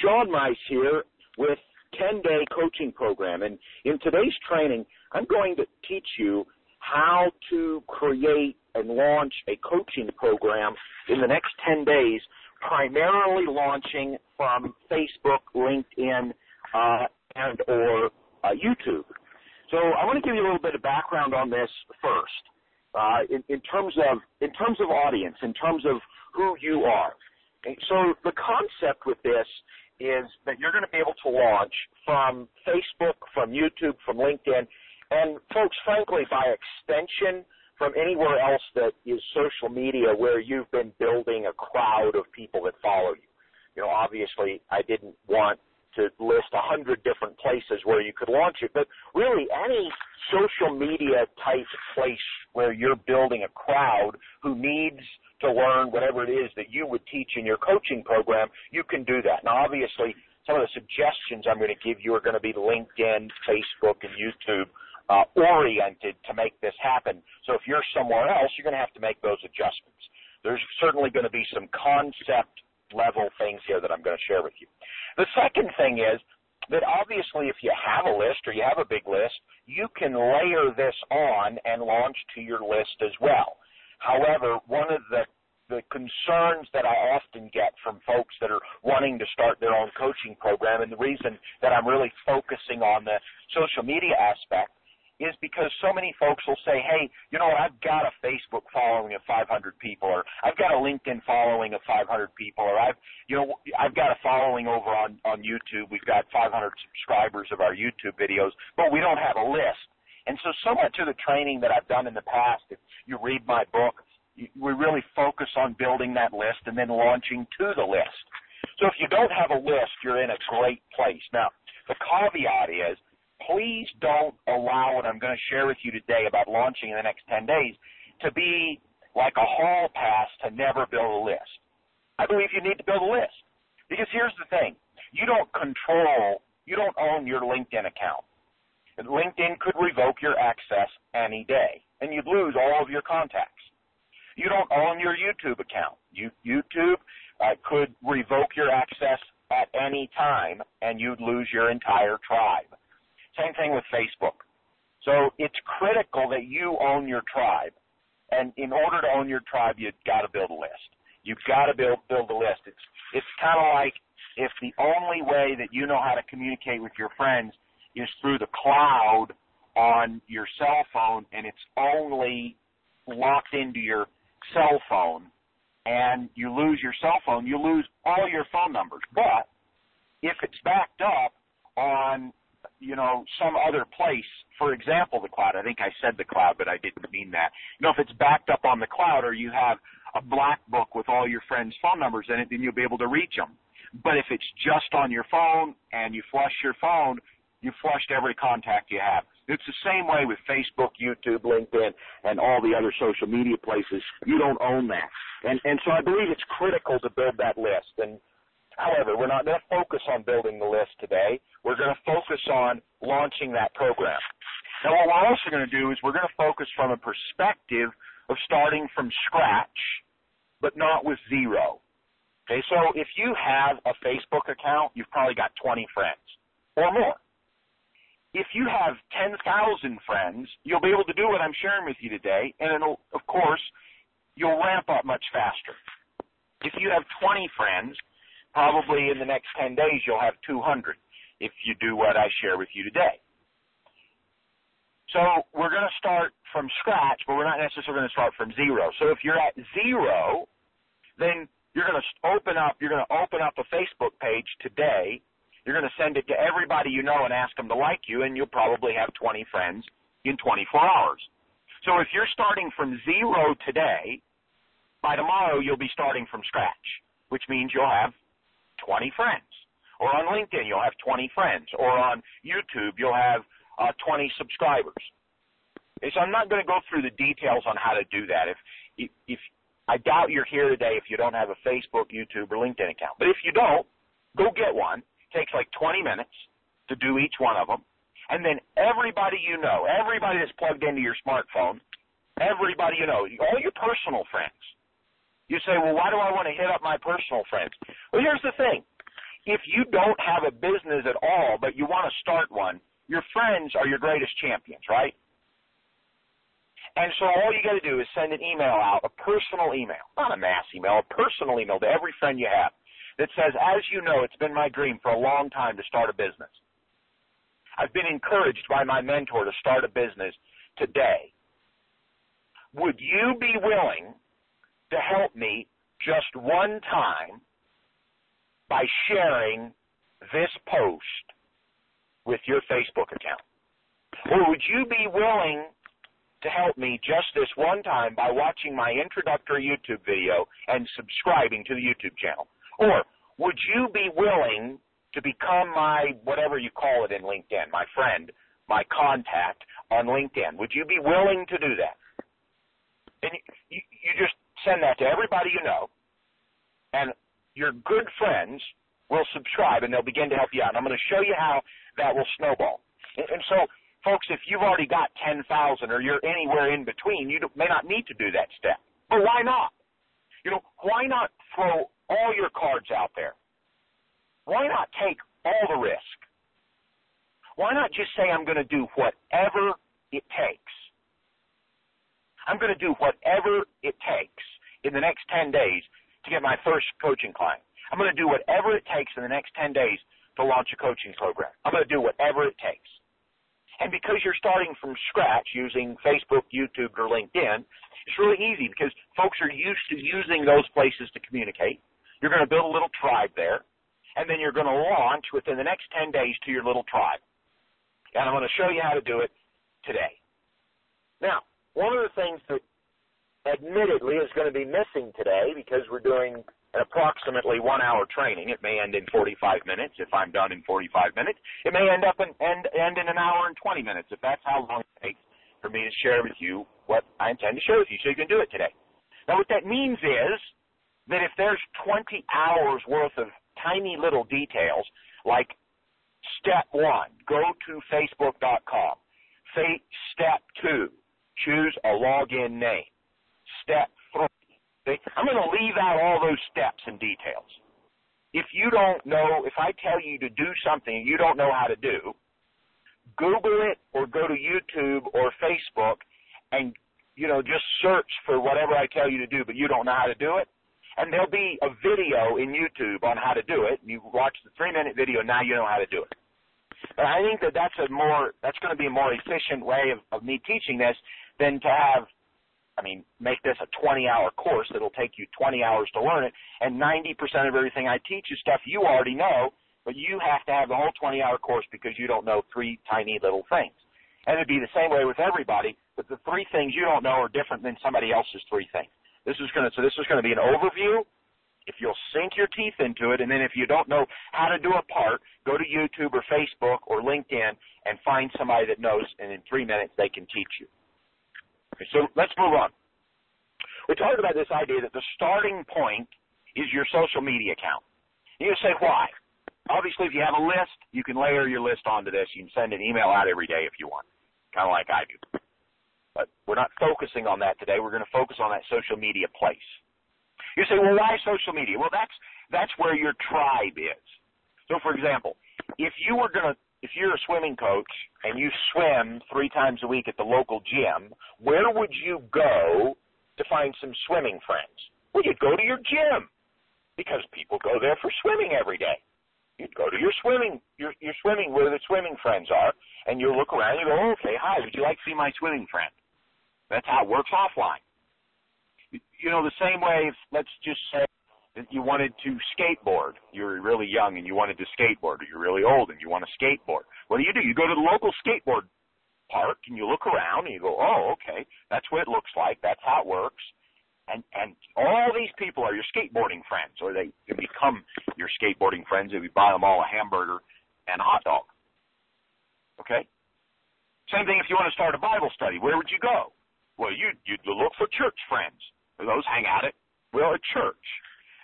Sean Mize here with 10 day coaching program. And in today's training, I'm going to teach you how to create and launch a coaching program in the next 10 days, primarily launching from Facebook, LinkedIn, uh, and or uh, YouTube. So I want to give you a little bit of background on this first, uh, in, in terms of in terms of audience, in terms of who you are. So the concept with this is that you're going to be able to launch from Facebook, from YouTube, from LinkedIn, and folks, frankly, by extension, from anywhere else that is social media where you've been building a crowd of people that follow you. You know, obviously, I didn't want to list a hundred different places where you could launch it, but really any social media type place where you're building a crowd who needs to learn whatever it is that you would teach in your coaching program, you can do that. Now, obviously, some of the suggestions I'm going to give you are going to be LinkedIn, Facebook, and YouTube uh, oriented to make this happen. So if you're somewhere else, you're going to have to make those adjustments. There's certainly going to be some concept level things here that I'm going to share with you. The second thing is that obviously if you have a list or you have a big list, you can layer this on and launch to your list as well. However, one of the the concerns that I often get from folks that are wanting to start their own coaching program, and the reason that I'm really focusing on the social media aspect is because so many folks will say, hey, you know what, I've got a Facebook following of 500 people, or I've got a LinkedIn following of 500 people, or I've, you know, I've got a following over on, on YouTube. We've got 500 subscribers of our YouTube videos, but we don't have a list. And so, so to the training that I've done in the past, if you read my book, we really focus on building that list and then launching to the list. So if you don't have a list, you're in a great place. Now, the caveat is please don't allow what I'm going to share with you today about launching in the next 10 days to be like a hall pass to never build a list. I believe you need to build a list. Because here's the thing. You don't control, you don't own your LinkedIn account. LinkedIn could revoke your access any day, and you'd lose all of your contacts. You don't own your YouTube account. You, YouTube uh, could revoke your access at any time, and you'd lose your entire tribe. Same thing with Facebook. So it's critical that you own your tribe. And in order to own your tribe, you've got to build a list. You've got to build build a list. It's it's kind of like if the only way that you know how to communicate with your friends is through the cloud on your cell phone, and it's only locked into your cell phone, and you lose your cell phone, you lose all your phone numbers. But if it's backed up on you know, some other place, for example, the cloud. I think I said the cloud, but I didn't mean that. You know, if it's backed up on the cloud or you have a black book with all your friends' phone numbers in it, then you'll be able to reach them. But if it's just on your phone and you flush your phone, you flushed every contact you have. It's the same way with Facebook, YouTube, LinkedIn, and all the other social media places. You don't own that. And, and so I believe it's critical to build that list. And However, we're not going to focus on building the list today. We're going to focus on launching that program. Now, what we're also going to do is we're going to focus from a perspective of starting from scratch, but not with zero. Okay, so if you have a Facebook account, you've probably got 20 friends or more. If you have 10,000 friends, you'll be able to do what I'm sharing with you today, and it'll, of course, you'll ramp up much faster. If you have 20 friends, Probably in the next 10 days, you'll have 200 if you do what I share with you today. So we're going to start from scratch, but we're not necessarily going to start from zero. So if you're at zero, then you're going to open up, you're going to open up a Facebook page today. You're going to send it to everybody you know and ask them to like you, and you'll probably have 20 friends in 24 hours. So if you're starting from zero today, by tomorrow you'll be starting from scratch, which means you'll have 20 friends. Or on LinkedIn, you'll have 20 friends. Or on YouTube, you'll have uh, 20 subscribers. Okay, so I'm not going to go through the details on how to do that. If, if, if I doubt you're here today if you don't have a Facebook, YouTube, or LinkedIn account. But if you don't, go get one. Takes like 20 minutes to do each one of them. And then everybody you know, everybody that's plugged into your smartphone, everybody you know, all your personal friends, you say, well, why do I want to hit up my personal friends? Well, here's the thing. if you don't have a business at all, but you want to start one, your friends are your greatest champions, right? And so all you got to do is send an email out, a personal email, not a mass email, a personal email to every friend you have that says, as you know, it's been my dream for a long time to start a business. I've been encouraged by my mentor to start a business today. Would you be willing to help me just one time by sharing this post with your Facebook account? Or would you be willing to help me just this one time by watching my introductory YouTube video and subscribing to the YouTube channel? Or would you be willing to become my, whatever you call it in LinkedIn, my friend, my contact on LinkedIn? Would you be willing to do that? And you, you just send that to everybody you know, and your good friends will subscribe and they'll begin to help you out. And I'm going to show you how that will snowball. And, and so folks, if you've already got 10,000 or you're anywhere in between, you may not need to do that step. But why not? You know, why not throw all your cards out there? Why not take all the risk? Why not just say, I'm going to do whatever it takes? I'm going to do whatever it takes in the next 10 days to get my first coaching client. I'm going to do whatever it takes in the next 10 days to launch a coaching program. I'm going to do whatever it takes. And because you're starting from scratch using Facebook, YouTube, or LinkedIn, it's really easy because folks are used to using those places to communicate. You're going to build a little tribe there, and then you're going to launch within the next 10 days to your little tribe. And I'm going to show you how to do it today. Now, one of the things that admittedly is going to be missing today because we're doing an approximately one hour training. It may end in 45 minutes if I'm done in 45 minutes. It may end up in, end, end in an hour and 20 minutes if that's how long it takes for me to share with you what I intend to share with you so you can do it today. Now what that means is that if there's 20 hours worth of tiny little details like step one, go to facebook.com. Say Step two, choose a login name. Step three, I'm going to leave out all those steps and details. If you don't know, if I tell you to do something you don't know how to do, Google it or go to YouTube or Facebook and, you know, just search for whatever I tell you to do, but you don't know how to do it. And there'll be a video in YouTube on how to do it. You watch the three minute video, now you know how to do it. But I think that that's a more, that's going to be a more efficient way of, of me teaching this than to have I mean, make this a 20 hour course that'll take you 20 hours to learn it, and 90% of everything I teach is stuff you already know, but you have to have the whole 20 hour course because you don't know three tiny little things. And it'd be the same way with everybody, but the three things you don't know are different than somebody else's three things. This is going to, so this is going to be an overview. If you'll sink your teeth into it, and then if you don't know how to do a part, go to YouTube or Facebook or LinkedIn and find somebody that knows, and in three minutes they can teach you. Okay, so let's move on. We talked about this idea that the starting point is your social media account. You say why? Obviously, if you have a list, you can layer your list onto this. You can send an email out every day if you want, kind of like I do. But we're not focusing on that today. We're going to focus on that social media place. You say, well, why social media? Well, that's that's where your tribe is. So, for example, if you were going to if you're a swimming coach and you swim three times a week at the local gym, where would you go to find some swimming friends? Well, you'd go to your gym because people go there for swimming every day. You'd go to your swimming, your, your swimming where the swimming friends are, and you look around and you go, oh, okay, hi, would you like to see my swimming friend? That's how it works offline. You know, the same way, if, let's just say that you wanted to skateboard. You're really young and you wanted to skateboard, or you're really old and you want to skateboard. What do you do? You go to the local skateboard park and you look around and you go, oh, okay, that's what it looks like. That's how it works. And and all these people are your skateboarding friends, or they become your skateboarding friends if you buy them all a hamburger and a hot dog. Okay. Same thing if you want to start a Bible study. Where would you go? Well, you you'd look for church friends. Those hang out at well a church.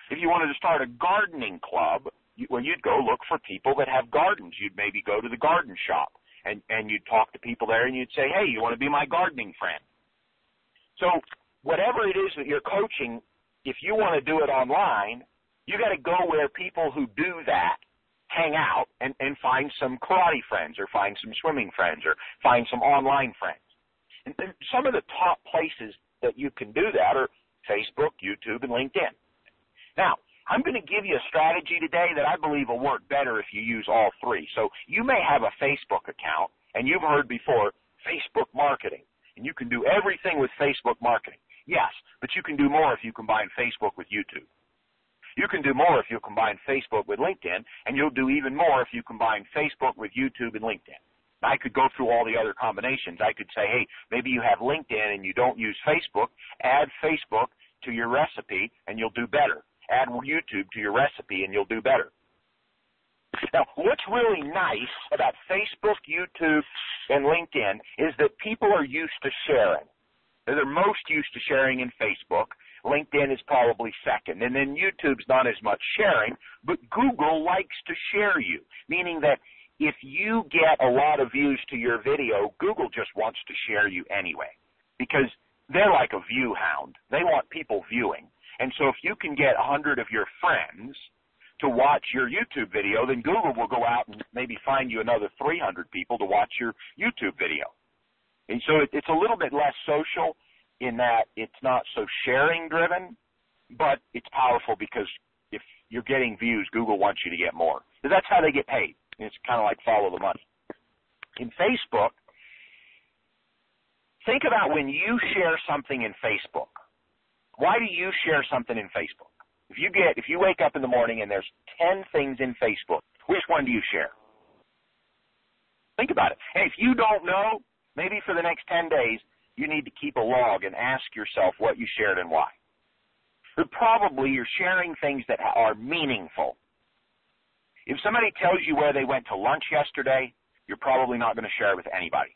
If you wanted to start a gardening club, you, well, you'd go look for people that have gardens. You'd maybe go to the garden shop and, and you'd talk to people there and you'd say, hey, you want to be my gardening friend? So whatever it is that you're coaching, if you want to do it online, you got to go where people who do that hang out and, and find some karate friends or find some swimming friends or find some online friends. And, some of the top places that you can do that are Facebook, YouTube, and LinkedIn. Now, I'm going to give you a strategy today that I believe will work better if you use all three. So you may have a Facebook account, and you've heard before Facebook marketing, and you can do everything with Facebook marketing. Yes, but you can do more if you combine Facebook with YouTube. You can do more if you combine Facebook with LinkedIn, and you'll do even more if you combine Facebook with YouTube and LinkedIn. I could go through all the other combinations. I could say, hey, maybe you have LinkedIn and you don't use Facebook. Add Facebook to your recipe and you'll do better. Add YouTube to your recipe and you'll do better. Now, what's really nice about Facebook, YouTube, and LinkedIn is that people are used to sharing. They're most used to sharing in Facebook. LinkedIn is probably second. And then YouTube's not as much sharing, but Google likes to share you, meaning that if you get a lot of views to your video, Google just wants to share you anyway because they're like a view hound. They want people viewing. And so if you can get a hundred of your friends to watch your YouTube video, then Google will go out and maybe find you another 300 people to watch your YouTube video. And so it, it's a little bit less social in that it's not so sharing driven, but it's powerful because if you're getting views, Google wants you to get more. That's how they get paid. It's kind of like follow the money. In Facebook, think about when you share something in Facebook. Why do you share something in Facebook? If you get, if you wake up in the morning and there's 10 things in Facebook, which one do you share? Think about it. And if you don't know, maybe for the next 10 days, you need to keep a log and ask yourself what you shared and why. But probably you're sharing things that are meaningful. If somebody tells you where they went to lunch yesterday, you're probably not going to share it with anybody.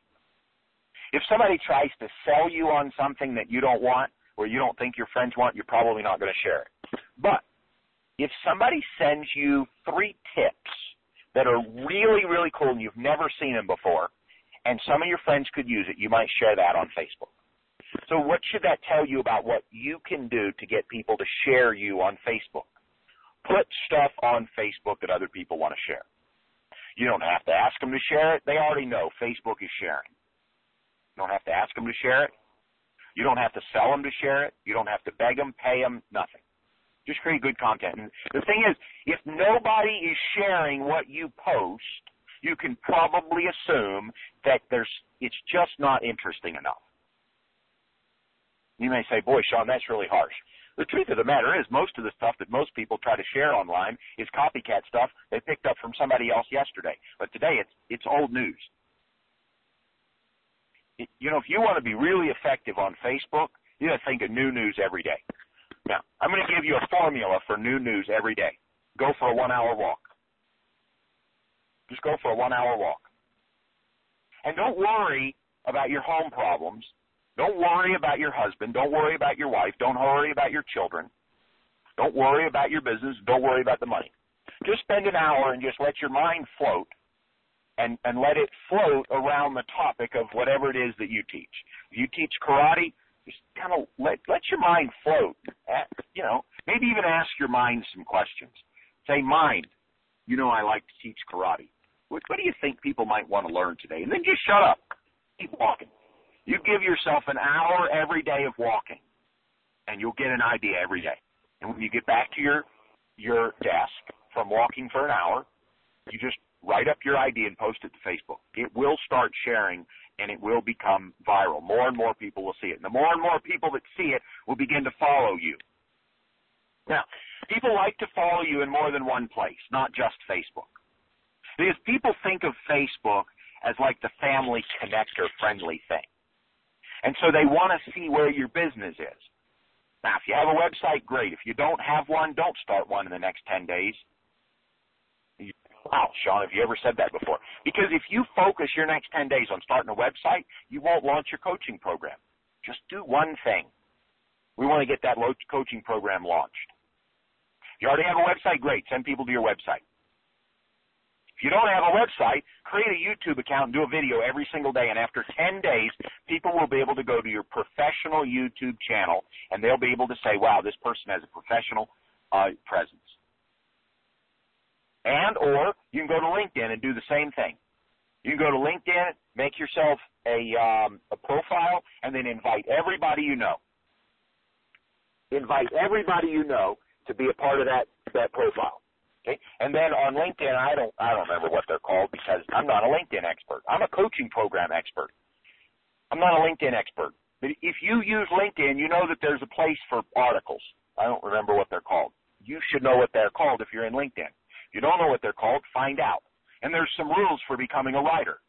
If somebody tries to sell you on something that you don't want or you don't think your friends want, you're probably not going to share it. But if somebody sends you three tips that are really, really cool and you've never seen them before, and some of your friends could use it, you might share that on Facebook. So what should that tell you about what you can do to get people to share you on Facebook? Put stuff on Facebook that other people want to share. You don't have to ask them to share it. They already know Facebook is sharing. You don't have to ask them to share it. You don't have to sell them to share it. You don't have to beg them, pay them, nothing. Just create good content. And the thing is, if nobody is sharing what you post, you can probably assume that there's it's just not interesting enough. You may say, "Boy, Sean, that's really harsh." The truth of the matter is, most of the stuff that most people try to share online is copycat stuff they picked up from somebody else yesterday. But today, it's it's old news. You know, if you want to be really effective on Facebook, you got to think of new news every day. Now, I'm going to give you a formula for new news every day. Go for a one-hour walk. Just go for a one-hour walk. And don't worry about your home problems don't worry about your husband. Don't worry about your wife. Don't worry about your children. Don't worry about your business. Don't worry about the money. Just spend an hour and just let your mind float and, and let it float around the topic of whatever it is that you teach. If you teach karate, just kind of let, let your mind float. At, you know, maybe even ask your mind some questions. Say, mind, you know I like to teach karate. What, what do you think people might want to learn today? And then just shut up. Keep walking. You give yourself an hour every day of walking, and you'll get an idea every day. And when you get back to your your desk from walking for an hour, you just write up your idea and post it to Facebook. It will start sharing and it will become viral. More and more people will see it. And the more and more people that see it will begin to follow you. Now, people like to follow you in more than one place, not just Facebook. Because people think of Facebook as like the family connector friendly thing. And so they want to see where your business is. Now, if you have a website, great. If you don't have one, don't start one in the next 10 days. Wow, Sean, have you ever said that before? Because if you focus your next 10 days on starting a website, you won't launch your coaching program. Just do one thing. We want to get that coaching program launched. You already have a website, great. Send people to your website. If you don't have a website, create a YouTube account and do a video every single day. And after 10 days, people will be able to go to your professional YouTube channel and they'll be able to say, wow, this person has a professional uh, presence. And or you can go to LinkedIn and do the same thing. You can go to LinkedIn, make yourself a um, a profile, and then invite everybody you know. Invite everybody you know to be a part of that that profile. Okay, and then on LinkedIn, I don't I don't remember what they're called because I'm not a LinkedIn expert. I'm a coaching program expert. I'm not a LinkedIn expert. But if you use LinkedIn, you know that there's a place for articles. I don't remember what they're called. You should know what they're called if you're in LinkedIn. If you don't know what they're called, find out. And there's some rules for becoming a writer.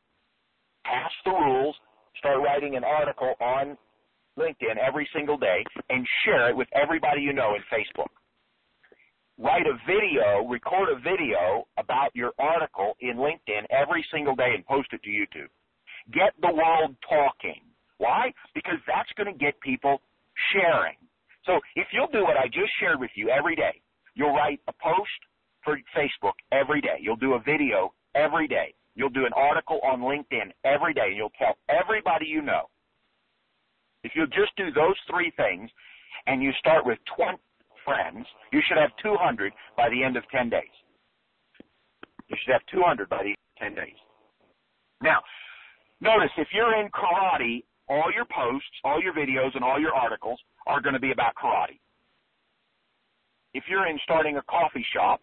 Pass the rules, start writing an article on LinkedIn every single day, and share it with everybody you know in Facebook. Write a video, record a video about your article in LinkedIn every single day and post it to YouTube. Get the world talking. Why? Because that's going to get people sharing. So if you'll do what I just shared with you every day, you'll write a post for Facebook every day. You'll do a video every day. You'll do an article on LinkedIn every day, and you'll tell everybody you know. If you'll just do those three things, and you start with 20 friends, you should have 200 by the end of 10 days. You should have 200 by the end of 10 days. Now, notice if you're in karate, all your posts, all your videos, and all your articles are going to be about karate. If you're in starting a coffee shop,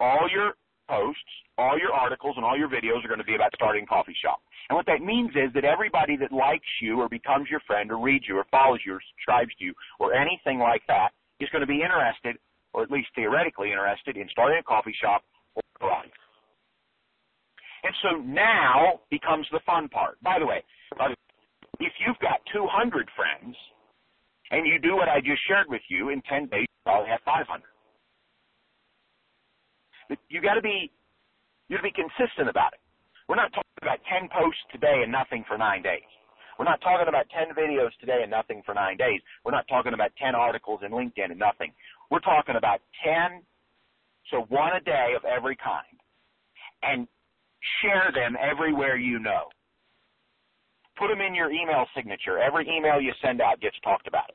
all your posts, all your articles, and all your videos are going to be about starting a coffee shop. And what that means is that everybody that likes you or becomes your friend or reads you or follows you or subscribes to you or anything like that is going to be interested, or at least theoretically interested, in starting a coffee shop or karate. And so now becomes the fun part. By the way, if you've got 200 friends and you do what I just shared with you in 10 days, you probably have 500 you got to be you got to be consistent about it. We're not talking about 10 posts today and nothing for nine days. We're not talking about 10 videos today and nothing for nine days. We're not talking about 10 articles in LinkedIn and nothing. We're talking about 10, so one a day of every kind, and share them everywhere you know. Put them in your email signature. Every email you send out gets talked about.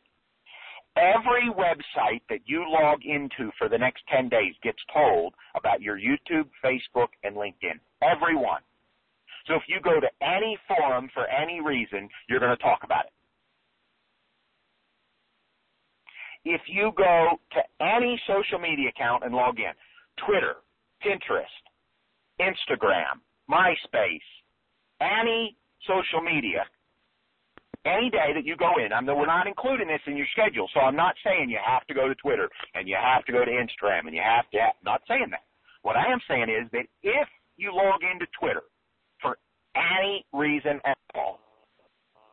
Every website that you log into for the next 10 days gets told about your YouTube, Facebook, and LinkedIn. Every one. So if you go to any forum for any reason, you're going to talk about it. If you go to any social media account and log in, Twitter, Pinterest, Instagram, MySpace, any social media, any day that you go in, I'm, we're not including this in your schedule, so I'm not saying you have to go to Twitter and you have to go to Instagram and you have to, not saying that. What I am saying is that if you log into Twitter any reason at all,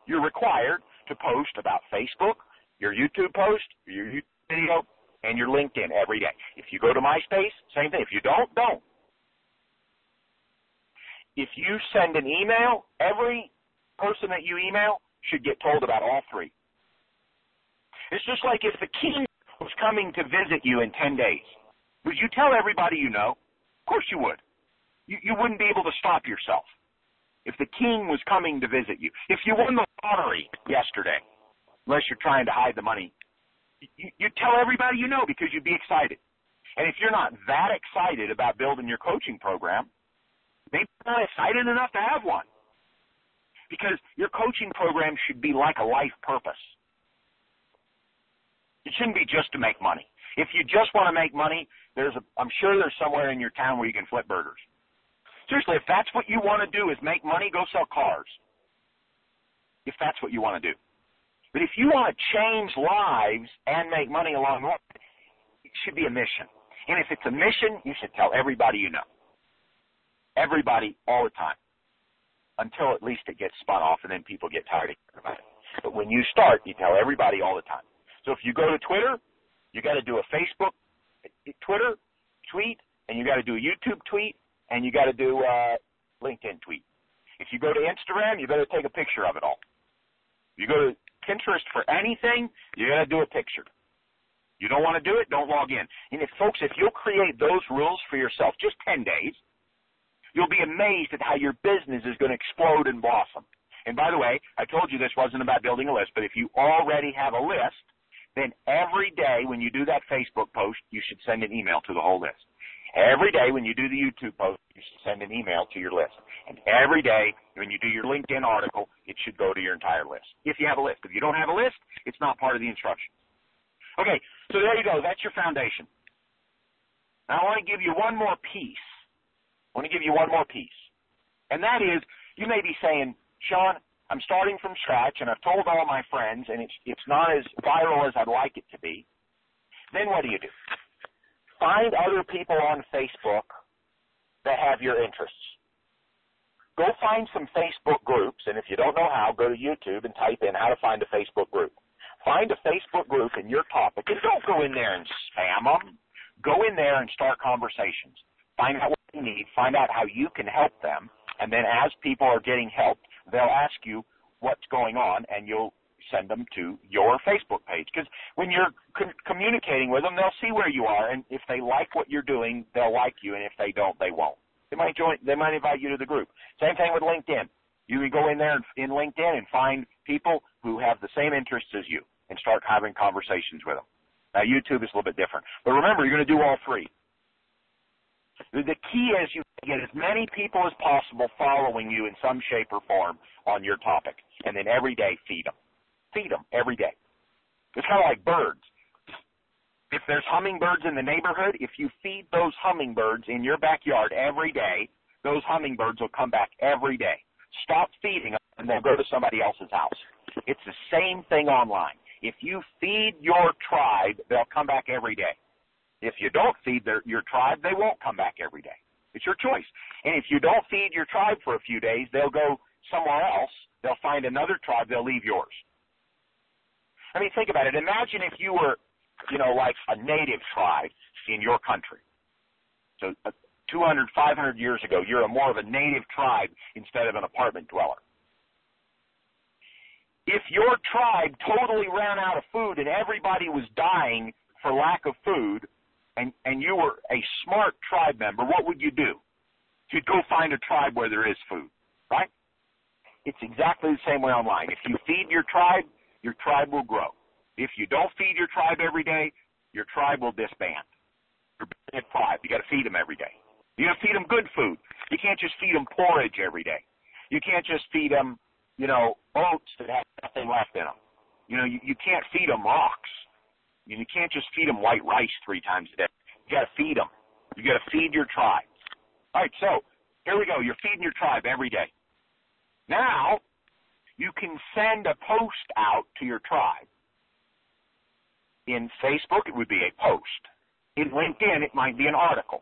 you're required to post about Facebook, your YouTube post, your YouTube video, and your LinkedIn every day. If you go to MySpace, same thing. If you don't, don't. If you send an email, every person that you email should get told about all three. It's just like if the king was coming to visit you in 10 days. Would you tell everybody you know? Of course you would. You, you wouldn't be able to stop yourself. If the king was coming to visit you. If you won the lottery yesterday, unless you're trying to hide the money, you, you tell everybody you know because you'd be excited. And if you're not that excited about building your coaching program, maybe you're not excited enough to have one because your coaching program should be like a life purpose. It shouldn't be just to make money. If you just want to make money, there's a, I'm sure there's somewhere in your town where you can flip burgers. Seriously, if that's what you want to do is make money, go sell cars. If that's what you want to do. But if you want to change lives and make money along the way, it should be a mission. And if it's a mission, you should tell everybody you know. Everybody all the time until at least it gets spun off and then people get tired of hearing about it. But when you start, you tell everybody all the time. So if you go to Twitter, you got to do a Facebook, Twitter tweet, and you got to do a YouTube tweet, and you got to do a LinkedIn tweet. If you go to Instagram, you better take a picture of it all. You go to Pinterest for anything, you got to do a picture. You don't want to do it, don't log in. And if folks, if you'll create those rules for yourself, just 10 days, You'll be amazed at how your business is going to explode and blossom. And by the way, I told you this wasn't about building a list, but if you already have a list, then every day when you do that Facebook post, you should send an email to the whole list. Every day when you do the YouTube post, you should send an email to your list. And every day when you do your LinkedIn article, it should go to your entire list. If you have a list. If you don't have a list, it's not part of the instructions. Okay, so there you go. That's your foundation. Now I want to give you one more piece. I want to give you one more piece. And that is, you may be saying, Sean, I'm starting from scratch and I've told all my friends and it's, it's not as viral as I'd like it to be. Then what do you do? Find other people on Facebook that have your interests. Go find some Facebook groups, and if you don't know how, go to YouTube and type in how to find a Facebook group. Find a Facebook group in your topic, and don't go in there and spam them. Go in there and start conversations. Find out what they need, find out how you can help them, and then as people are getting helped, they'll ask you what's going on, and you'll send them to your Facebook page. Because when you're co- communicating with them, they'll see where you are, and if they like what you're doing, they'll like you, and if they don't, they won't. They might join. They might invite you to the group. Same thing with LinkedIn. You can go in there in LinkedIn and find people who have the same interests as you, and start having conversations with them. Now YouTube is a little bit different, but remember, you're going to do all three. The key is you get as many people as possible following you in some shape or form on your topic, and then every day feed them feed them every day. It's kind of like birds. If there's hummingbirds in the neighborhood, if you feed those hummingbirds in your backyard every day, those hummingbirds will come back every day. Stop feeding them and they'll go to somebody else's house. It's the same thing online. If you feed your tribe, they'll come back every day. If you don't feed their, your tribe, they won't come back every day. It's your choice. And if you don't feed your tribe for a few days, they'll go somewhere else. They'll find another tribe. They'll leave yours. I mean, think about it. Imagine if you were, you know, like a native tribe in your country. So uh, 200, 500 years ago, you're a more of a native tribe instead of an apartment dweller. If your tribe totally ran out of food and everybody was dying for lack of food, and, and you were a smart tribe member, what would you do? You'd go find a tribe where there is food, right? It's exactly the same way online. If you feed your tribe, your tribe will grow. If you don't feed your tribe every day, your tribe will disband. You're a tribe. You got to feed them every day. You got to feed them good food. You can't just feed them porridge every day. You can't just feed them, you know, oats that have nothing left in them. You know, you, you can't feed them rocks. You, you can't just feed them white rice three times a day. You got to feed them. You got to feed your tribe. All right, so here we go. You're feeding your tribe every day. Now, you can send a post out to your tribe. In Facebook, it would be a post. In LinkedIn, it might be an article.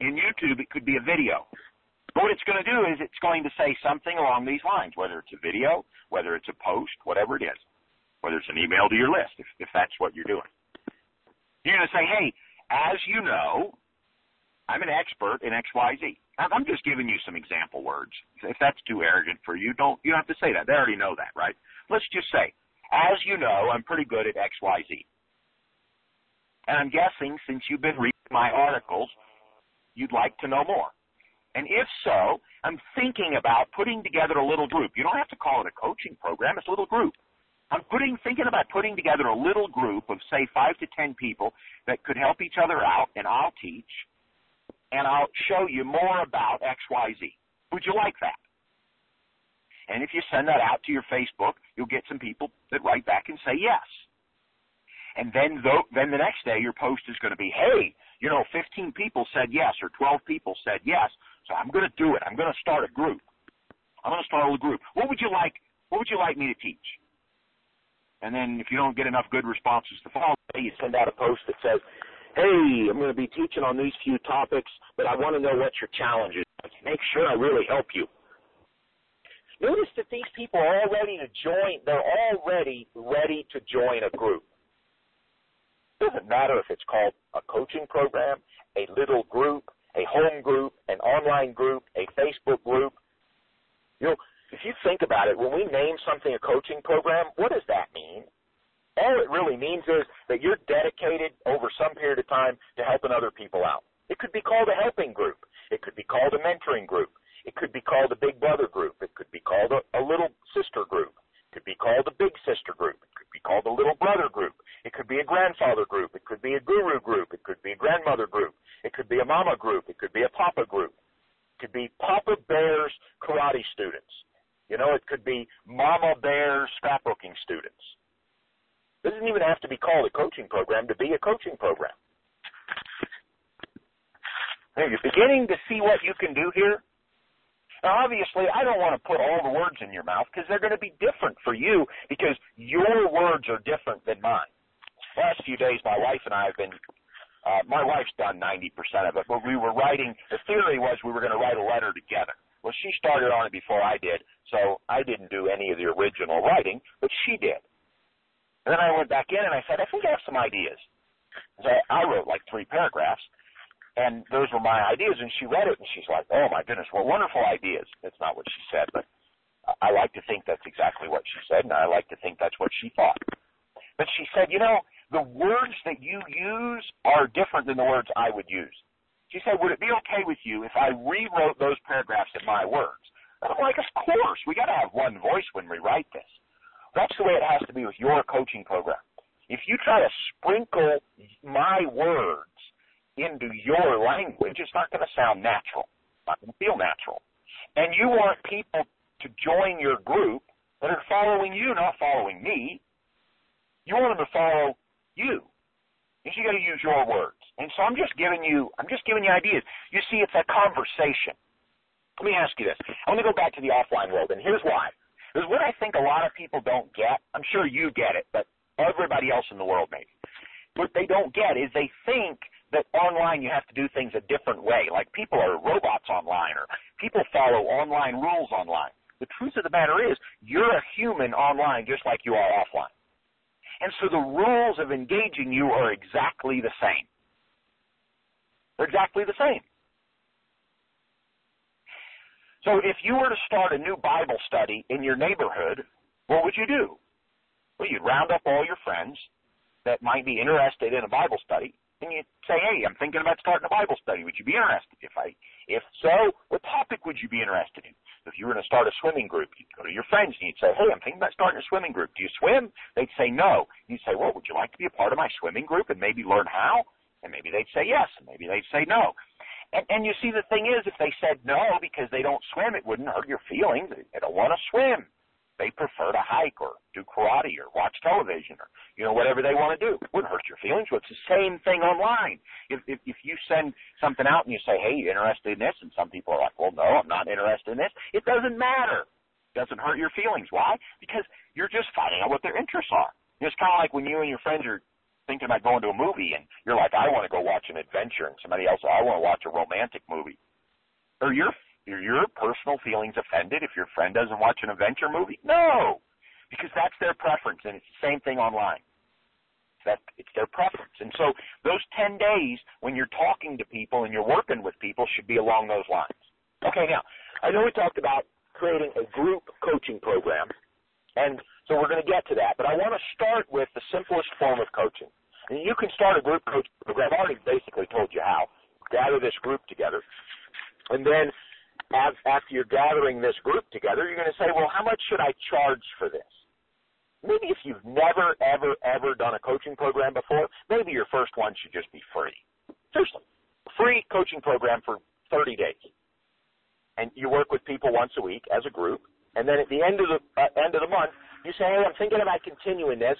In YouTube, it could be a video. But what it's going to do is it's going to say something along these lines, whether it's a video, whether it's a post, whatever it is, whether it's an email to your list, if, if that's what you're doing. You're going to say, hey, as you know, I'm an expert in XYZ. I'm just giving you some example words. If that's too arrogant for you, don't you don't have to say that. They already know that, right? Let's just say, as you know, I'm pretty good at XYZ. And I'm guessing since you've been reading my articles, you'd like to know more. And if so, I'm thinking about putting together a little group. You don't have to call it a coaching program, it's a little group. I'm putting thinking about putting together a little group of say five to ten people that could help each other out and I'll teach and I'll show you more about XYZ. Would you like that? And if you send that out to your Facebook, you'll get some people that write back and say yes. And then, th- then the next day, your post is going to be, hey, you know, 15 people said yes or 12 people said yes, so I'm going to do it. I'm going to start a group. I'm going to start a group. What would you like? What would you like me to teach? And then, if you don't get enough good responses the following day, you send out a post that says, hey, I'm going to be teaching on these few topics, but I want to know what your challenge is. Make sure I really help you. Notice that these people are all ready to join, they're already ready to join a group. Doesn't matter if it's called a coaching program, a little group, a home group, an online group, a Facebook group. You know, if you think about it, when we name something a coaching program, what does that mean? All it really means is that you're dedicated over some period of time to helping other people out. It could be called a helping group. It could be called a mentoring group. It could be called a big brother group. It could be called a, a little sister group. It could be called a big sister group. It could be called a little brother group. It could be a grandfather group. It could be a guru group. It could be a grandmother group. It could be a mama group. It could be a papa group. It could be Papa Bear's karate students. You know, it could be Mama Bear's scrapbooking students. It doesn't even have to be called a coaching program to be a coaching program. Now, you're beginning to see what you can do here. Now, obviously, I don't want to put all the words in your mouth because they're going to be different for you because your words are different than mine. Last few days, my wife and I have been uh, my wife's done 90% of it, but we were writing, the theory was we were going to write a letter together. Well, she started on it before I did, so I didn't do any of the original writing, but she did. And then I went back in and I said, I think I have some ideas. So I wrote like three paragraphs, and those were my ideas, and she read it, and she's like, oh my goodness, what wonderful ideas. That's not what she said, but I like to think that's exactly what she said, and I like to think that's what she thought. But she said, you know, the words that you use are different than the words I would use. She said, would it be okay with you if I rewrote those paragraphs in my words? And I'm like, of course. We got to have one voice when we write this. That's the way it has to be with your coaching program. If you try to sprinkle my words into your language, it's not going to sound natural. It's not going to feel natural. And you want people to join your group that are following you, not following me. You want them to follow you. And you got to use your words. And so I'm just giving you I'm just giving you ideas. You see, it's a conversation. Let me ask you this. I want to go back to the offline world, and here's why. Because what I think a lot of people don't get, I'm sure you get it, but everybody else in the world maybe. What they don't get is they think that online you have to do things a different way. Like people are robots online or people follow online rules online. The truth of the matter is you're a human online just like you are offline. And so the rules of engaging you are exactly the same. They're exactly the same. So if you were to start a new Bible study in your neighborhood, what would you do? Well, you'd round up all your friends that might be interested in a Bible study, and you'd say, "Hey, I'm thinking about starting a Bible study. Would you be interested? If I, if so, what topic would you be interested in? If you were to start a swimming group, you'd go to your friends and you'd say, Hey, I'm thinking about starting a swimming group. Do you swim? They'd say no. You'd say, Well, would you like to be a part of my swimming group and maybe learn how? And maybe they'd say yes, and maybe they'd say no. And, and you see, the thing is, if they said no because they don't swim, it wouldn't hurt your feelings. They don't want to swim they prefer to hike or do karate or watch television or you know whatever they want to do. It wouldn't hurt your feelings. Well, it's the same thing online. If, if if you send something out and you say, "Hey, you interested in this?" and some people are like, "Well, no, I'm not interested in this." It doesn't matter. It doesn't hurt your feelings. Why? Because you're just finding out what their interests are. It's kind of like when you and your friends are thinking about going to a movie and you're like, "I want to go watch an adventure," and somebody else, "I want to watch a romantic movie." Or you're are your personal feelings offended if your friend doesn't watch an adventure movie? No, because that's their preference, and it's the same thing online. That it's their preference, and so those ten days when you're talking to people and you're working with people should be along those lines. Okay, now I know we talked about creating a group coaching program, and so we're going to get to that. But I want to start with the simplest form of coaching. And you can start a group coaching program. I've already basically told you how. Gather this group together, and then after you're gathering this group together, you're going to say, well, how much should I charge for this? Maybe if you've never, ever, ever done a coaching program before, maybe your first one should just be free. Seriously, free coaching program for 30 days. And you work with people once a week as a group, and then at the end of the uh, end of the month, you say, "Hey, I'm thinking about continuing this,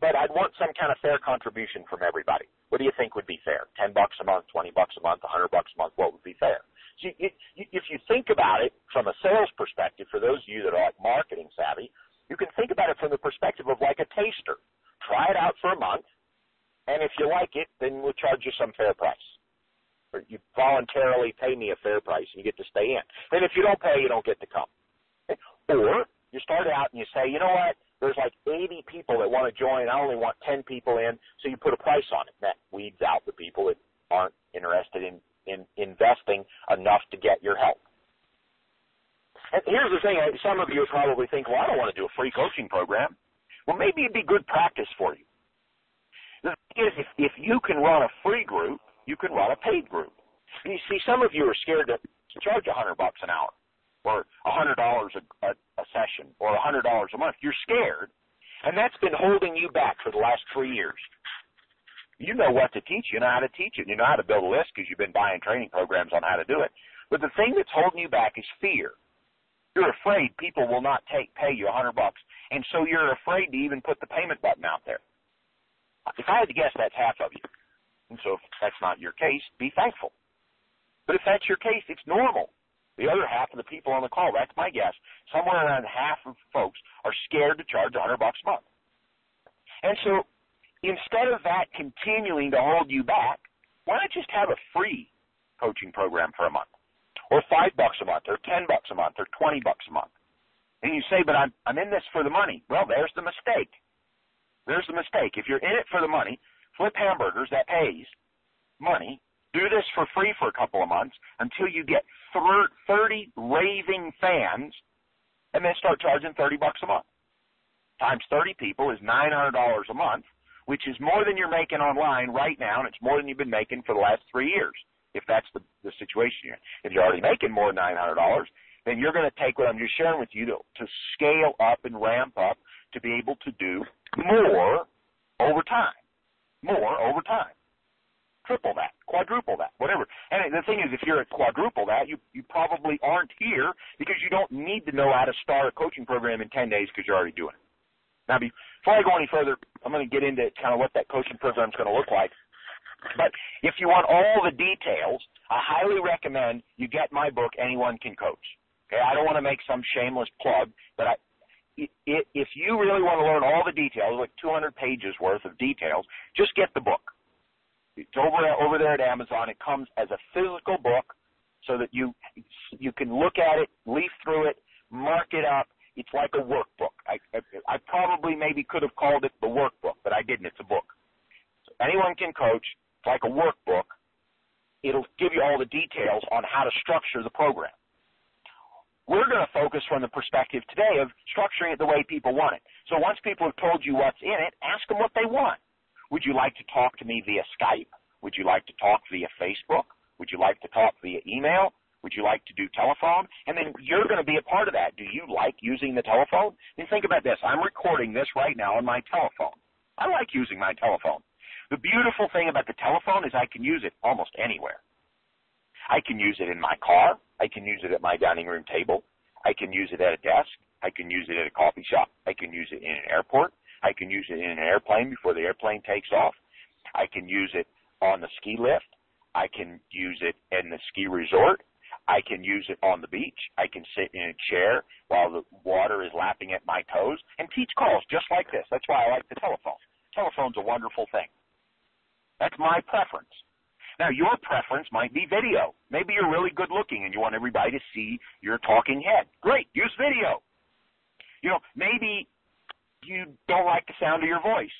but I'd want some kind of fair contribution from everybody. What do you think would be fair? Ten bucks a month, twenty bucks a month, a hundred bucks a month? What would be fair?" If you think about it from a sales perspective, for those of you that are like marketing savvy, you can think about it from the perspective of like a taster. Try it out for a month, and if you like it, then we'll charge you some fair price. Or you voluntarily pay me a fair price, and you get to stay in. And if you don't pay, you don't get to come. Or you start out and you say, you know what? There's like 80 people that want to join. I only want 10 people in, so you put a price on it. That weeds out the people that aren't interested in in investing enough to get your help. And here's the thing, some of you probably think, well, I don't want to do a free coaching program. Well, maybe it'd be good practice for you. The thing is, if, if you can run a free group, you can run a paid group. And you see, some of you are scared to, to charge a hundred bucks an hour, or a hundred dollars a session, or a hundred dollars a month. You're scared, and that's been holding you back for the last three years. You know what to teach. You know how to teach it. You know how to build a list because you've been buying training programs on how to do it. But the thing that's holding you back is fear. You're afraid people will not take pay you a hundred bucks, and so you're afraid to even put the payment button out there. If I had to guess, that's half of you. And so if that's not your case, be thankful. But if that's your case, it's normal. The other half of the people on the call, that's my guess, somewhere around half of folks are scared to charge a hundred bucks a month. And so instead of that continuing to hold you back, why not just have a free coaching program for a month? Or five bucks a month, or ten bucks a month, or twenty bucks a month. And you say, but I'm I'm in this for the money. Well, there's the mistake. There's the mistake. If you're in it for the money, flip hamburgers, that pays money. Do this for free for a couple of months until you get 30 raving fans and then start charging 30 bucks a month. Times 30 people is $900 a month, which is more than you're making online right now, and it's more than you've been making for the last three years, if that's the, the situation you're in. If you're already making more than $900, then you're going to take what I'm just sharing with you to, to scale up and ramp up to be able to do more over time. More over time. Triple that, quadruple that, whatever. And the thing is, if you're at quadruple that, you, you probably aren't here because you don't need to know how to start a coaching program in 10 days because you're already doing it. Now, before I go any further, I'm going to get into kind of what that coaching program is going to look like. But if you want all the details, I highly recommend you get my book, Anyone Can Coach. Okay, I don't want to make some shameless plug, but I, it, if you really want to learn all the details, like 200 pages worth of details, just get the book. It's over over there at Amazon. It comes as a physical book, so that you you can look at it, leaf through it, mark it up. It's like a workbook. I, I, I probably maybe could have called it the workbook, but I didn't. It's a book. So anyone can coach. It's like a workbook. It'll give you all the details on how to structure the program. We're going to focus from the perspective today of structuring it the way people want it. So once people have told you what's in it, ask them what they want. Would you like to talk to me via Skype? Would you like to talk via Facebook? Would you like to talk via email? Would you like to do telephone? And then you're going to be a part of that. Do you like using the telephone? And think about this. I'm recording this right now on my telephone. I like using my telephone. The beautiful thing about the telephone is I can use it almost anywhere. I can use it in my car. I can use it at my dining room table. I can use it at a desk. I can use it at a coffee shop. I can use it in an airport. I can use it in an airplane before the airplane takes off. I can use it on the ski lift. I can use it in the ski resort. I can use it on the beach. I can sit in a chair while the water is lapping at my toes and teach calls just like this. That's why I like the telephone. Telephone's a wonderful thing. That's my preference. Now, your preference might be video. Maybe you're really good looking and you want everybody to see your talking head. Great, use video. You know, maybe you don't like the sound of your voice.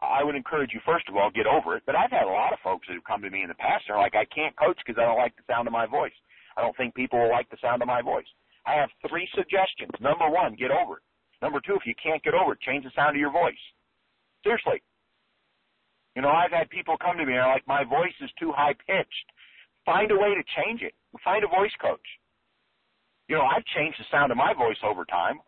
I would encourage you, first of all, get over it. But I've had a lot of folks that have come to me in the past and are like, I can't coach because I don't like the sound of my voice. I don't think people will like the sound of my voice. I have three suggestions. Number one, get over it. Number two, if you can't get over it, change the sound of your voice. Seriously. You know, I've had people come to me and are like, my voice is too high pitched. Find a way to change it. Find a voice coach. You know, I've changed the sound of my voice over time.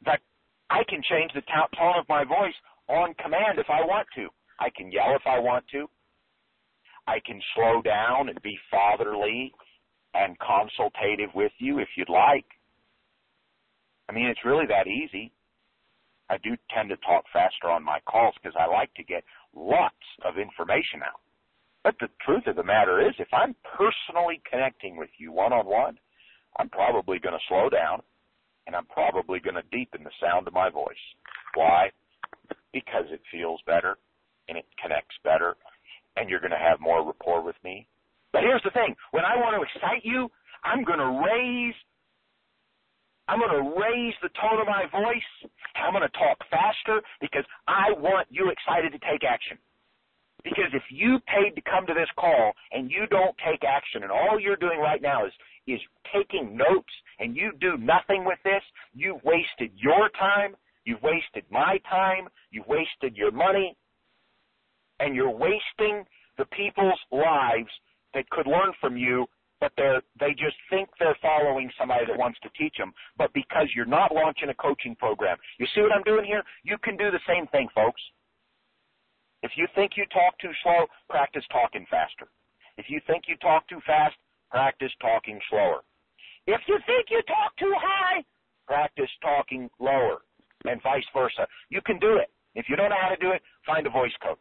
In fact, I can change the tone of my voice on command if I want to. I can yell if I want to. I can slow down and be fatherly and consultative with you if you'd like. I mean, it's really that easy. I do tend to talk faster on my calls because I like to get lots of information out. But the truth of the matter is, if I'm personally connecting with you one on one, I'm probably going to slow down and I'm probably going to deepen the sound of my voice. Why? Because it feels better and it connects better and you're going to have more rapport with me. But here's the thing when I want to excite you, I'm going to raise I'm going to raise the tone of my voice. I'm going to talk faster because I want you excited to take action. Because if you paid to come to this call and you don't take action and all you're doing right now is is taking notes and you do nothing with this, you've wasted your time, you've wasted my time, you've wasted your money, and you're wasting the people's lives that could learn from you but they're they just think they're following somebody that wants to teach them. But because you're not launching a coaching program, you see what I'm doing here? You can do the same thing, folks. If you think you talk too slow, practice talking faster. If you think you talk too fast, practice talking slower. If you think you talk too high, practice talking lower, and vice versa. You can do it. If you don't know how to do it, find a voice coach.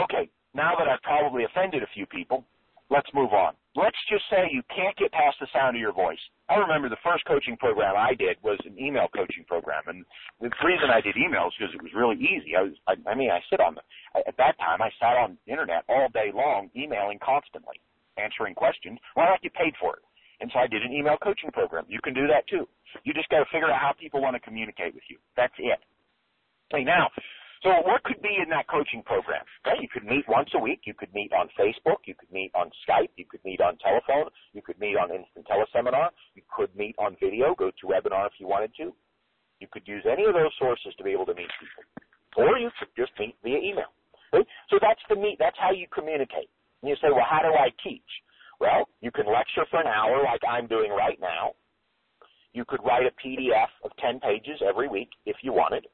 Okay, now that I've probably offended a few people, let's move on. Let's just say you can't get past the sound of your voice. I remember the first coaching program I did was an email coaching program, and the reason I did emails because it was really easy. I was, I, I mean, I sit on the at that time I sat on the internet all day long, emailing constantly, answering questions. Well, I get paid for it, and so I did an email coaching program. You can do that too. You just got to figure out how people want to communicate with you. That's it. Okay, now so what could be in that coaching program? Okay, you could meet once a week. You could meet on Facebook. You could meet on Skype. You could meet on telephone. You could meet on instant teleseminar. You could meet on video. GoToWebinar if you wanted to. You could use any of those sources to be able to meet people, or you could just meet via email. So that's the meet. That's how you communicate. And you say, well, how do I teach? Well, you can lecture for an hour like I'm doing right now. You could write a PDF of 10 pages every week if you wanted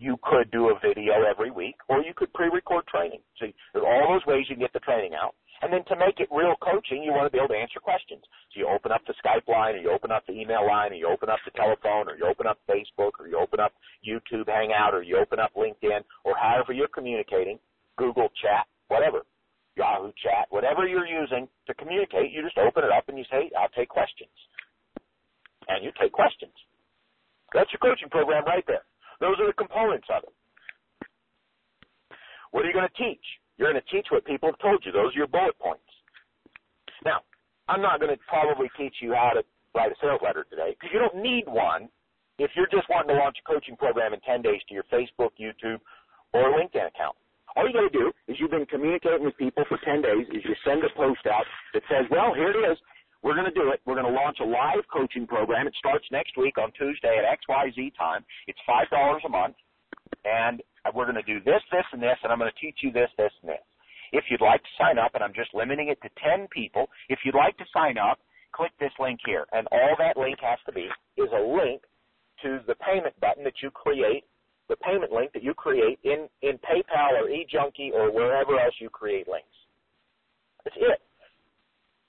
you could do a video every week, or you could pre-record training. So there's all those ways you can get the training out. And then to make it real coaching, you want to be able to answer questions. So you open up the Skype line, or you open up the email line, or you open up the telephone, or you open up Facebook, or you open up YouTube Hangout, or you open up LinkedIn, or however you're communicating, Google Chat, whatever, Yahoo Chat, whatever you're using to communicate, you just open it up and you say, I'll take questions. And you take questions. That's your coaching program right there. Those are the components of it. What are you going to teach? You're going to teach what people have told you. Those are your bullet points. Now, I'm not going to probably teach you how to write a sales letter today because you don't need one if you're just wanting to launch a coaching program in 10 days to your Facebook, YouTube, or LinkedIn account. All you got to do is you've been communicating with people for 10 days is you send a post out that says, well, here it is. We're going to do it. We're going to launch a live coaching program. It starts next week on Tuesday at XYZ time. It's $5 a month. And we're going to do this, this, and this, and I'm going to teach you this, this, and this. If you'd like to sign up, and I'm just limiting it to 10 people, if you'd like to sign up, click this link here. And all that link has to be is a link to the payment button that you create, the payment link that you create in, in PayPal or eJunkie or wherever else you create links. That's it.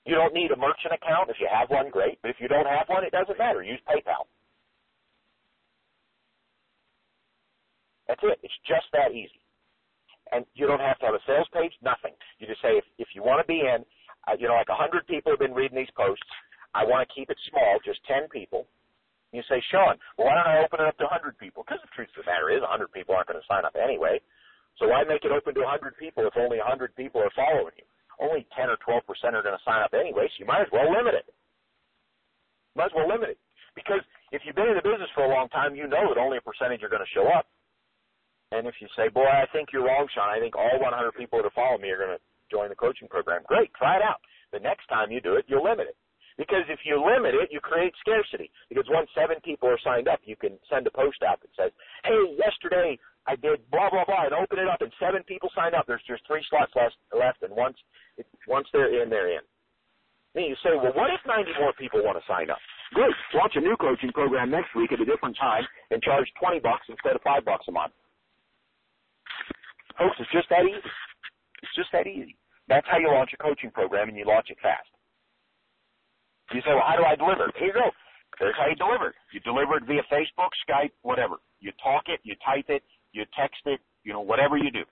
You don't need a merchant account. If you have one, great. But if you don't have one, it doesn't matter. Use PayPal. That's it. It's just that easy. And you don't have to have a sales page, nothing. You just say, if, if you want to be in, uh, you know, like 100 people have been reading these posts. I want to keep it small, just 10 people. You say, Sean, well, why don't I open it up to 100 people? Because the truth of the matter is 100 people aren't going to sign up anyway. So why make it open to 100 people if only 100 people are following you? Only 10 or 12 percent are going to sign up anyway, so you might as well limit it. Might as well limit it. Because if you've been in the business for a long time, you know that only a percentage are going to show up. And if you say, boy, I think you're wrong, Sean, I think all 100 people that follow me are going to join the coaching program, great, try it out. The next time you do it, you'll limit it. Because if you limit it, you create scarcity. Because once seven people are signed up, you can send a post out that says, hey, yesterday I did blah, blah, blah, and open it up, and seven people signed up. There's just three slots left, left and once, once they're in, they're in. Then you say, well, what if 90 more people want to sign up? Great. Launch a new coaching program next week at a different time and charge 20 bucks instead of 5 bucks a month. Folks, it's just that easy. It's just that easy. That's how you launch a coaching program, and you launch it fast. You say, well, how do I deliver? Here you go. There's how you deliver. You deliver it via Facebook, Skype, whatever. You talk it, you type it, text it, you know, whatever you do.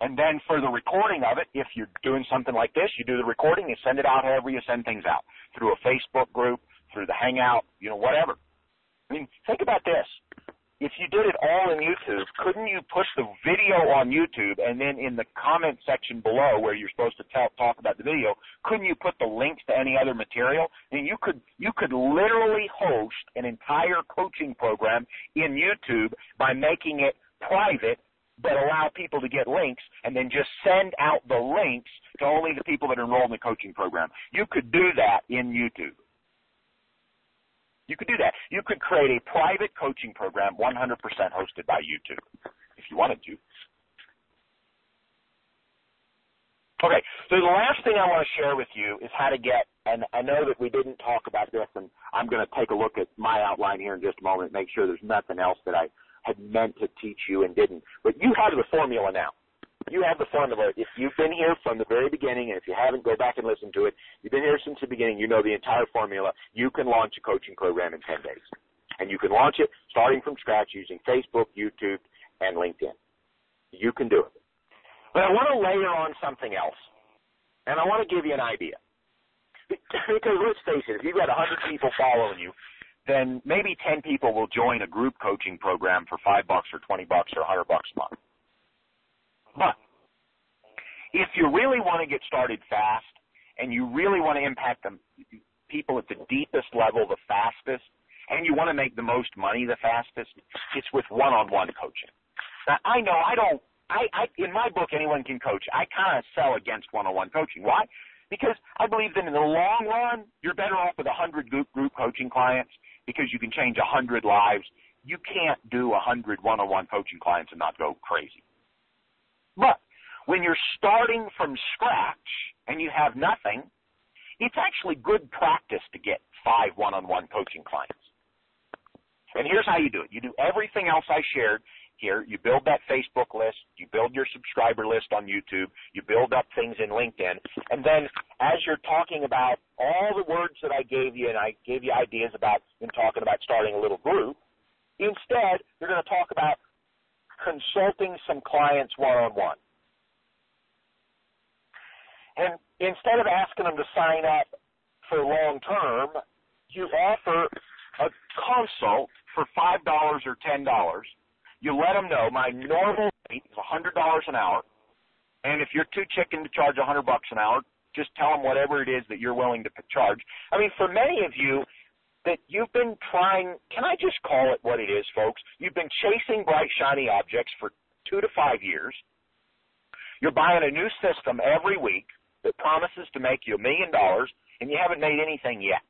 And then for the recording of it, if you're doing something like this, you do the recording, you send it out however you send things out. Through a Facebook group, through the Hangout, you know, whatever. I mean, think about this if you did it all in YouTube, couldn't you put the video on YouTube and then in the comment section below where you're supposed to tell, talk about the video, couldn't you put the links to any other material? Mean, you could you could literally host an entire coaching program in YouTube by making it private but allow people to get links and then just send out the links to only the people that are enrolled in the coaching program. You could do that in YouTube. You could do that. You could create a private coaching program 100% hosted by YouTube if you wanted to. Okay, so the last thing I want to share with you is how to get, and I know that we didn't talk about this, and I'm going to take a look at my outline here in just a moment, make sure there's nothing else that I had meant to teach you and didn't. But you have the formula now. You have the formula. If you've been here from the very beginning, and if you haven't, go back and listen to it. You've been here since the beginning. You know the entire formula. You can launch a coaching program in 10 days. And you can launch it starting from scratch using Facebook, YouTube, and LinkedIn. You can do it. But I want to layer on something else. And I want to give you an idea. Because let's face it, if you've got 100 people following you, then maybe 10 people will join a group coaching program for 5 bucks or 20 bucks or 100 bucks a month. But if you really want to get started fast and you really want to impact the people at the deepest level the fastest and you want to make the most money the fastest, it's with one-on-one coaching. Now, I know I don't I, I in my book anyone can coach. I kind of sell against one-on-one coaching. Why? Because I believe that in the long run, you're better off with a hundred group group coaching clients because you can change a hundred lives. You can't do a hundred one-on-one coaching clients and not go crazy. But when you're starting from scratch and you have nothing, it's actually good practice to get five one-on-one coaching clients. And here's how you do it. You do everything else I shared here. You build that Facebook list, you build your subscriber list on YouTube, you build up things in LinkedIn, and then as you're talking about all the words that I gave you and I gave you ideas about in talking about starting a little group, instead you're going to talk about consulting some clients one on one. And instead of asking them to sign up for long term, you offer a consult for $5 or $10 you let them know my normal rate is $100 an hour, and if you're too chicken to charge 100 bucks an hour, just tell them whatever it is that you're willing to charge. I mean, for many of you that you've been trying, can I just call it what it is, folks? You've been chasing bright, shiny objects for two to five years. You're buying a new system every week that promises to make you a million dollars, and you haven't made anything yet.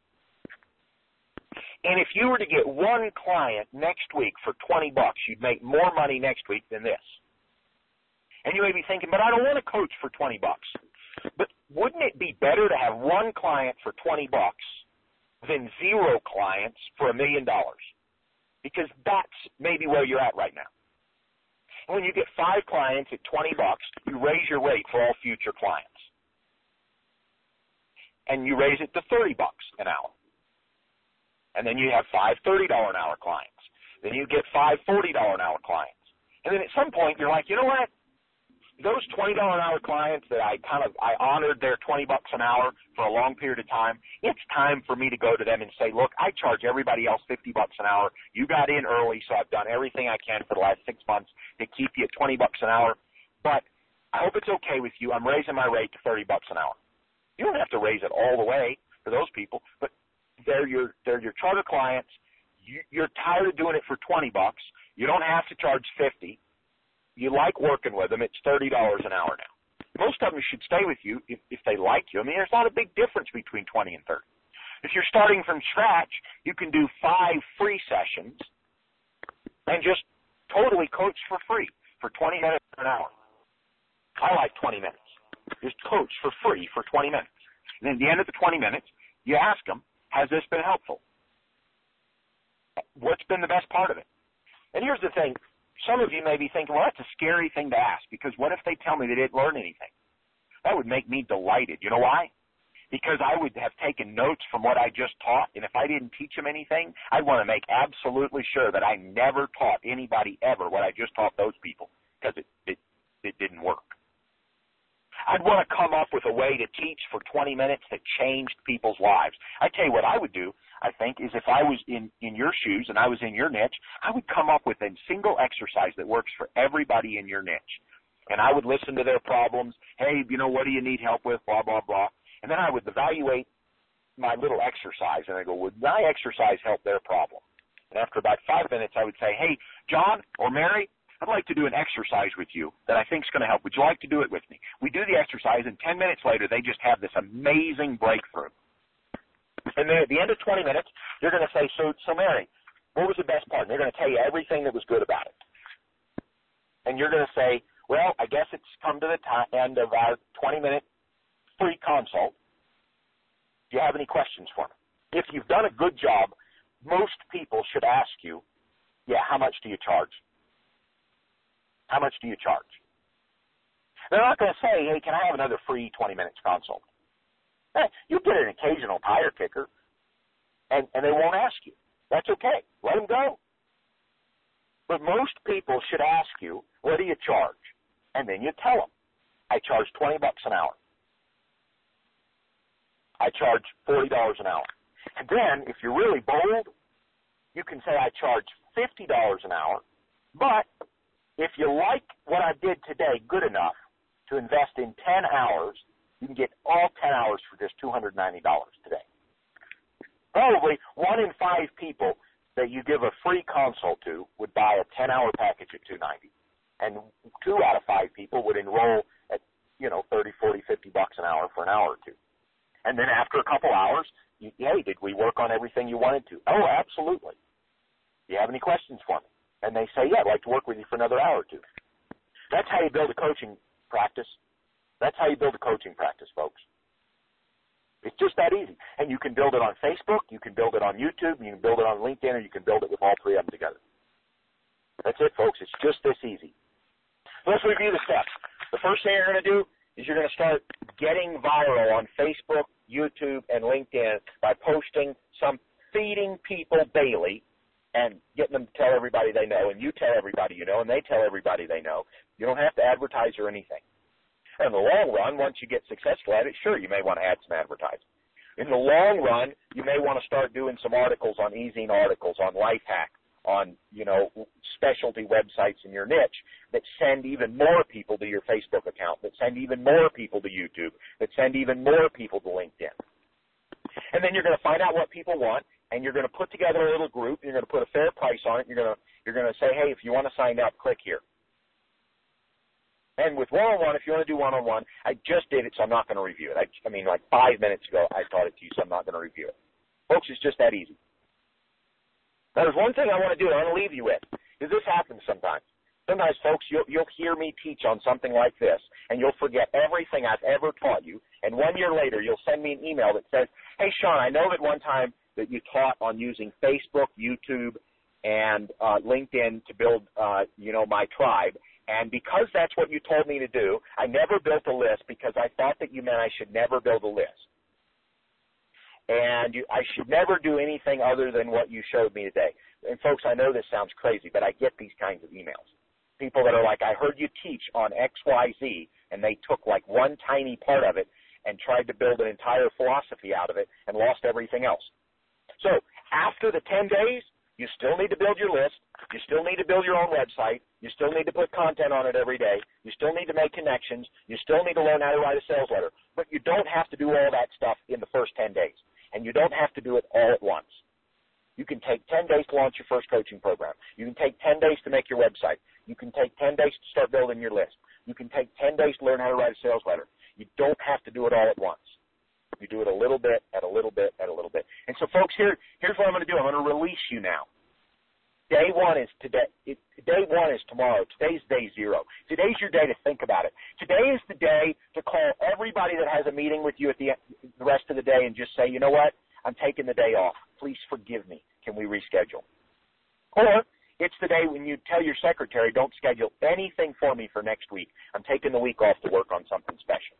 And if you were to get one client next week for 20 bucks, you'd make more money next week than this. And you may be thinking, but I don't want to coach for 20 bucks. But wouldn't it be better to have one client for 20 bucks than zero clients for a million dollars? Because that's maybe where you're at right now. When you get five clients at 20 bucks, you raise your rate for all future clients. And you raise it to 30 bucks an hour and then you have five $30 an hour clients. Then you get five $40 an hour clients. And then at some point you're like, you know what? Those $20 an hour clients that I kind of, I honored their 20 bucks an hour for a long period of time, it's time for me to go to them and say, look, I charge everybody else 50 bucks an hour. You got in early, so I've done everything I can for the last six months to keep you at 20 bucks an hour. But I hope it's okay with you. I'm raising my rate to 30 bucks an hour. You don't have to raise it all the way for those people, but they're your they're your charter clients. You, you're tired of doing it for twenty bucks. You don't have to charge fifty. You like working with them. It's thirty dollars an hour now. Most of them should stay with you if, if they like you. I mean, there's not a big difference between twenty and thirty. If you're starting from scratch, you can do five free sessions and just totally coach for free for 20 minutes an hour. I like 20 minutes. Just coach for free for 20 minutes. And at the end of the 20 minutes, you ask them, has this been helpful? What's been the best part of it? And here's the thing. Some of you may be thinking, well, that's a scary thing to ask because what if they tell me they didn't learn anything? That would make me delighted. You know why? Because I would have taken notes from what I just taught, and if I didn't teach them anything, I'd want to make absolutely sure that I never taught anybody ever what I just taught those people because it, it, it didn't work. I'd want to come up with a way to teach for 20 minutes that changed people's lives. I tell you what I would do, I think, is if I was in, in your shoes and I was in your niche, I would come up with a single exercise that works for everybody in your niche. And I would listen to their problems. Hey, you know, what do you need help with? Blah, blah, blah. And then I would evaluate my little exercise and I go, would my exercise help their problem? And after about five minutes, I would say, hey, John or Mary, I'd like to do an exercise with you that I think is going to help. Would you like to do it with me? We do the exercise, and 10 minutes later, they just have this amazing breakthrough. And then at the end of 20 minutes, you're going to say, so, so Mary, what was the best part? And they're going to tell you everything that was good about it. And you're going to say, well, I guess it's come to the t- end of our 20 minute free consult. Do you have any questions for me? If you've done a good job, most people should ask you, yeah, how much do you charge How much do you charge? They're not going to say, hey, can I have another free 20 minutes consult? Eh, you get an occasional tire kicker, and, and they won't ask you. That's okay. Let them go. But most people should ask you, what do you charge? And then you tell them, I charge 20 bucks an hour. I charge $40 an hour. And then, if you're really bold, you can say I charge $50 an hour, but if you like what I did today good enough to invest in 10 hours, you can get all 10 hours for just $290 today. Probably one in five people that you give a free consult to would buy a 10 hour package at 290 and two out of five people would enroll at, you know, 30, 40, 50 bucks an hour for an hour or two. And then after a couple hours, you, hey, did we work on everything you wanted to? Oh, absolutely. Do you have any questions for me? And they say, yeah, I'd like to work with you for another hour or two. That's how you build a coaching practice. That's how you build a coaching practice, folks. It's just that easy. And you can build it on Facebook, you can build it on YouTube, you can build it on LinkedIn, or you can build it with all three of them together. That's it, folks. It's just this easy. Let's review the steps. The first thing you're going to do is you're going to start getting viral on Facebook, YouTube, and LinkedIn by posting some feeding people daily and getting them to tell everybody they know, and you tell everybody you know, and they tell everybody they know. You don't have to advertise or anything. In the long run, once you get successful at it, sure, you may want to add some advertising. In the long run, you may want to start doing some articles on EzineArticles, on Lifehack, on, you know, specialty websites in your niche that send even more people to your Facebook account, that send even more people to YouTube, that send even more people to LinkedIn. And then you're going to find out what people want, and you're going to put together a little group. You're going to put a fair price on it. You're going to you're going to say, hey, if you want to sign up, click here. And with one-on-one, if you want to do one-on-one, I just did it, so I'm not going to review it. I, I mean, like five minutes ago, I taught it to you, so I'm not going to review it. Folks, it's just that easy. Now, there's one thing I want to do. I want to leave you with, because this happens sometimes. Sometimes, folks, you'll, you'll hear me teach on something like this, and you'll forget everything I've ever taught you. And one year later, you'll send me an email that says, "Hey, Sean, I know that one time that you taught on using Facebook, YouTube, and uh, LinkedIn to build, uh, you know, my tribe. And because that's what you told me to do, I never built a list because I thought that you meant I should never build a list. And you, I should never do anything other than what you showed me today. And folks, I know this sounds crazy, but I get these kinds of emails. People that are like, I heard you teach on XYZ, and they took like one tiny part of it and tried to build an entire philosophy out of it and lost everything else. So after the 10 days, you still need to build your list. You still need to build your own website. You still need to put content on it every day. You still need to make connections. You still need to learn how to write a sales letter. But you don't have to do all that stuff in the first 10 days. And you don't have to do it all at once. You can take 10 days to launch your first coaching program. You can take 10 days to make your website. You can take 10 days to start building your list. You can take 10 days to learn how to write a sales letter. You don't have to do it all at once. You do it a little bit at a little bit at a little bit. And so, folks, here here's what I'm going to do. I'm going to release you now. Day one is today. It, day one is tomorrow. Today's day zero. Today's your day to think about it. Today is the day to call everybody that has a meeting with you at the, the rest of the day and just say, you know what? I'm taking the day off. Please forgive me. Can we reschedule? Or it's the day when you tell your secretary, don't schedule anything for me for next week. I'm taking the week off to work on something special.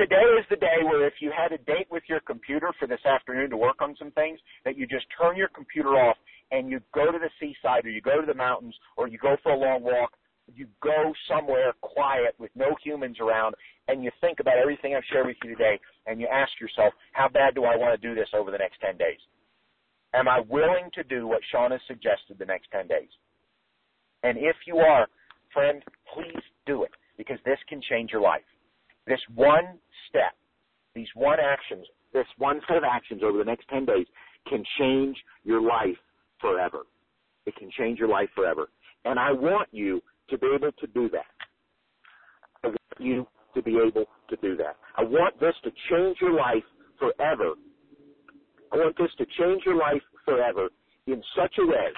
Today is the day where if you had a date with your computer for this afternoon to work on some things, that you just turn your computer off and you go to the seaside or you go to the mountains or you go for a long walk, you go somewhere quiet with no humans around and you think about everything I've shared with you today and you ask yourself, how bad do I want to do this over the next 10 days? Am I willing to do what Sean has suggested the next 10 days? And if you are, friend, please do it because this can change your life. This one step, these one actions, this one set of actions over the next 10 days can change your life forever. It can change your life forever. And I want you to be able to do that. I want you to be able to do that. I want this to change your life forever. I want this to change your life forever in such a way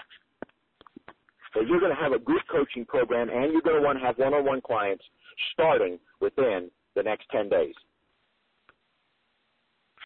that you're going to have a group coaching program and you're going to want to have one-on-one clients starting within the next 10 days.